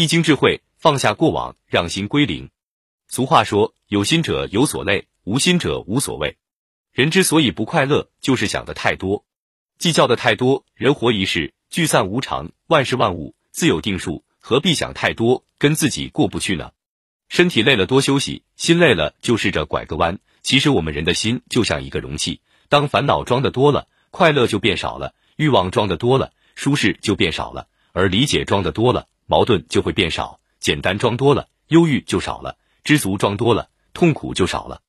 易经智慧，放下过往，让心归零。俗话说，有心者有所累，无心者无所谓。人之所以不快乐，就是想的太多，计较的太多。人活一世，聚散无常，万事万物自有定数，何必想太多，跟自己过不去呢？身体累了多休息，心累了就试着拐个弯。其实我们人的心就像一个容器，当烦恼装的多了，快乐就变少了；欲望装的多了，舒适就变少了；而理解装的多了，矛盾就会变少；简单装多了，忧郁就少了；知足装多了，痛苦就少了。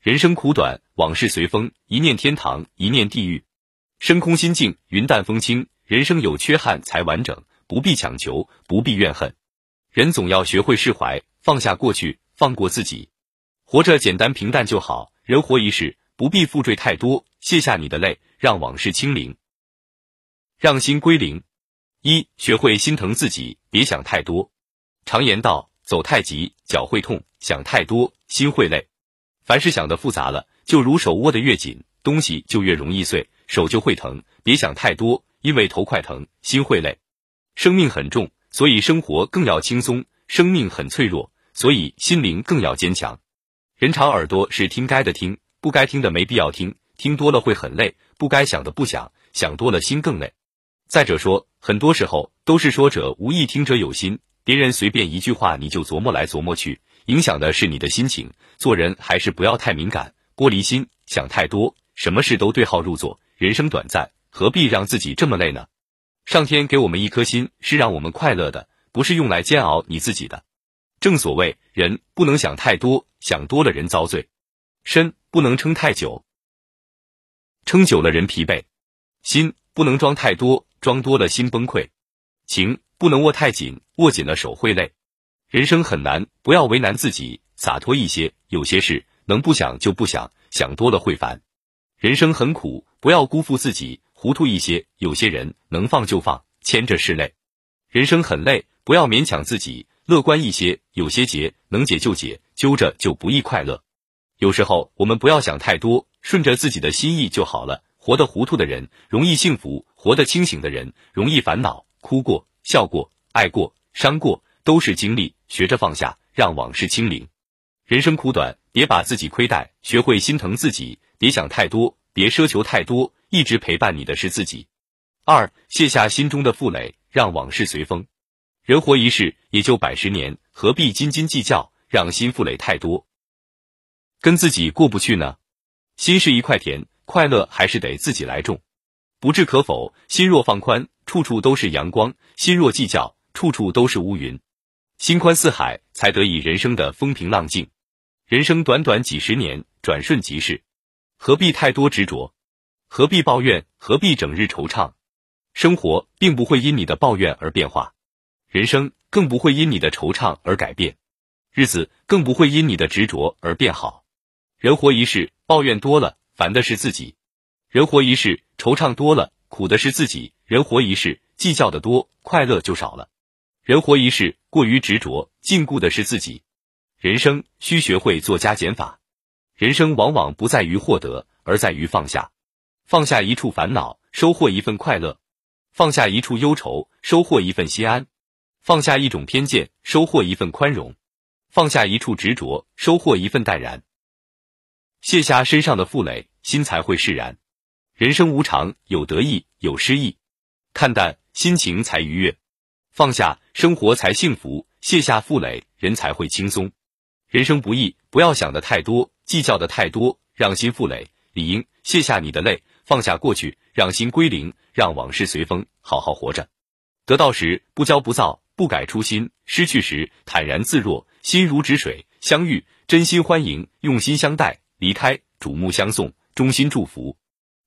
人生苦短，往事随风，一念天堂，一念地狱。身空心静，云淡风轻。人生有缺憾才完整，不必强求，不必怨恨。人总要学会释怀。放下过去，放过自己，活着简单平淡就好。人活一世，不必负坠太多，卸下你的泪，让往事清零，让心归零。一，学会心疼自己，别想太多。常言道，走太急，脚会痛；想太多，心会累。凡事想的复杂了，就如手握的越紧，东西就越容易碎，手就会疼。别想太多，因为头快疼，心会累。生命很重，所以生活更要轻松。生命很脆弱，所以心灵更要坚强。人长耳朵是听该的听，不该听的没必要听。听多了会很累，不该想的不想，想多了心更累。再者说，很多时候都是说者无意，听者有心。别人随便一句话，你就琢磨来琢磨去，影响的是你的心情。做人还是不要太敏感，玻璃心，想太多，什么事都对号入座。人生短暂，何必让自己这么累呢？上天给我们一颗心，是让我们快乐的。不是用来煎熬你自己的。正所谓，人不能想太多，想多了人遭罪；身不能撑太久，撑久了人疲惫；心不能装太多，装多了心崩溃；情不能握太紧，握紧了手会累。人生很难，不要为难自己，洒脱一些。有些事能不想就不想，想多了会烦。人生很苦，不要辜负自己，糊涂一些。有些人能放就放，牵着是累。人生很累。不要勉强自己，乐观一些。有些结能解就解，揪着就不易快乐。有时候我们不要想太多，顺着自己的心意就好了。活得糊涂的人容易幸福，活得清醒的人容易烦恼。哭过、笑过、爱过、伤过，都是经历。学着放下，让往事清零。人生苦短，别把自己亏待，学会心疼自己。别想太多，别奢求太多，一直陪伴你的是自己。二，卸下心中的负累，让往事随风。人活一世，也就百十年，何必斤斤计较，让心负累太多，跟自己过不去呢？心是一块田，快乐还是得自己来种。不置可否，心若放宽，处处都是阳光；心若计较，处处都是乌云。心宽似海，才得以人生的风平浪静。人生短短几十年，转瞬即逝，何必太多执着？何必抱怨？何必整日惆怅？生活并不会因你的抱怨而变化。人生更不会因你的惆怅而改变，日子更不会因你的执着而变好。人活一世，抱怨多了，烦的是自己；人活一世，惆怅多了，苦的是自己；人活一世，计较的多，快乐就少了；人活一世，过于执着，禁锢的是自己。人生需学会做加减法。人生往往不在于获得，而在于放下。放下一处烦恼，收获一份快乐；放下一处忧愁，收获一份心安。放下一种偏见，收获一份宽容；放下一处执着，收获一份淡然。卸下身上的负累，心才会释然。人生无常，有得意，有失意，看淡，心情才愉悦；放下，生活才幸福；卸下负累，人才会轻松。人生不易，不要想的太多，计较的太多，让心负累。理应卸下你的泪，放下过去，让心归零，让往事随风，好好活着。得到时不骄不躁。不改初心，失去时坦然自若，心如止水。相遇真心欢迎，用心相待；离开瞩目相送，衷心祝福。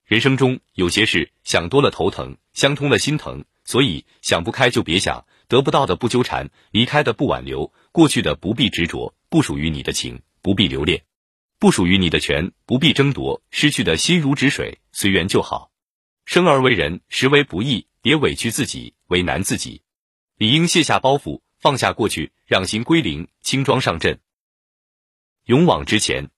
人生中有些事想多了头疼，想通了心疼。所以想不开就别想，得不到的不纠缠，离开的不挽留，过去的不必执着，不属于你的情不必留恋，不属于你的权不必争夺。失去的心如止水，随缘就好。生而为人，实为不易，别委屈自己，为难自己。理应卸下包袱，放下过去，让心归零，轻装上阵，勇往直前。